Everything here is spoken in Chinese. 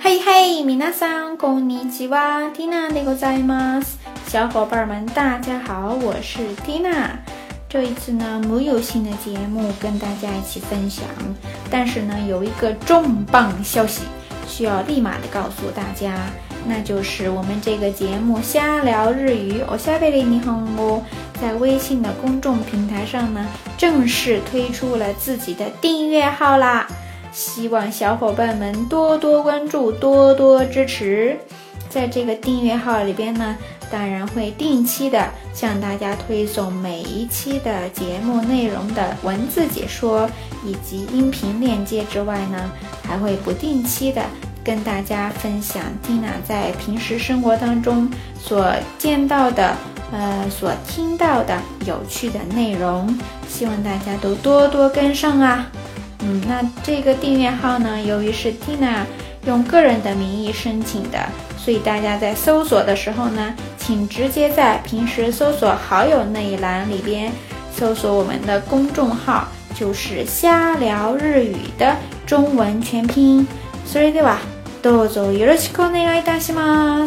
嘿嘿，米娜桑，こんにちは，Tina でございます。小伙伴们，大家好，我是 Tina。这一次呢，没有新的节目跟大家一起分享，但是呢，有一个重磅消息需要立马的告诉大家，那就是我们这个节目瞎聊日语，我下贝里你好哦，在微信的公众平台上呢，正式推出了自己的订阅号啦。 希望小伙伴们多多关注，多多支持。在这个订阅号里边呢，当然会定期的向大家推送每一期的节目内容的文字解说以及音频链接之外呢，还会不定期的跟大家分享蒂娜在平时生活当中所见到的、呃所听到的有趣的内容。希望大家都多多跟上啊！嗯，那这个订阅号呢，由于是 Tina 用个人的名义申请的，所以大家在搜索的时候呢，请直接在平时搜索好友那一栏里边搜索我们的公众号，就是瞎聊日语的中文全拼。それではどうぞよろしくお願いいたします。 す。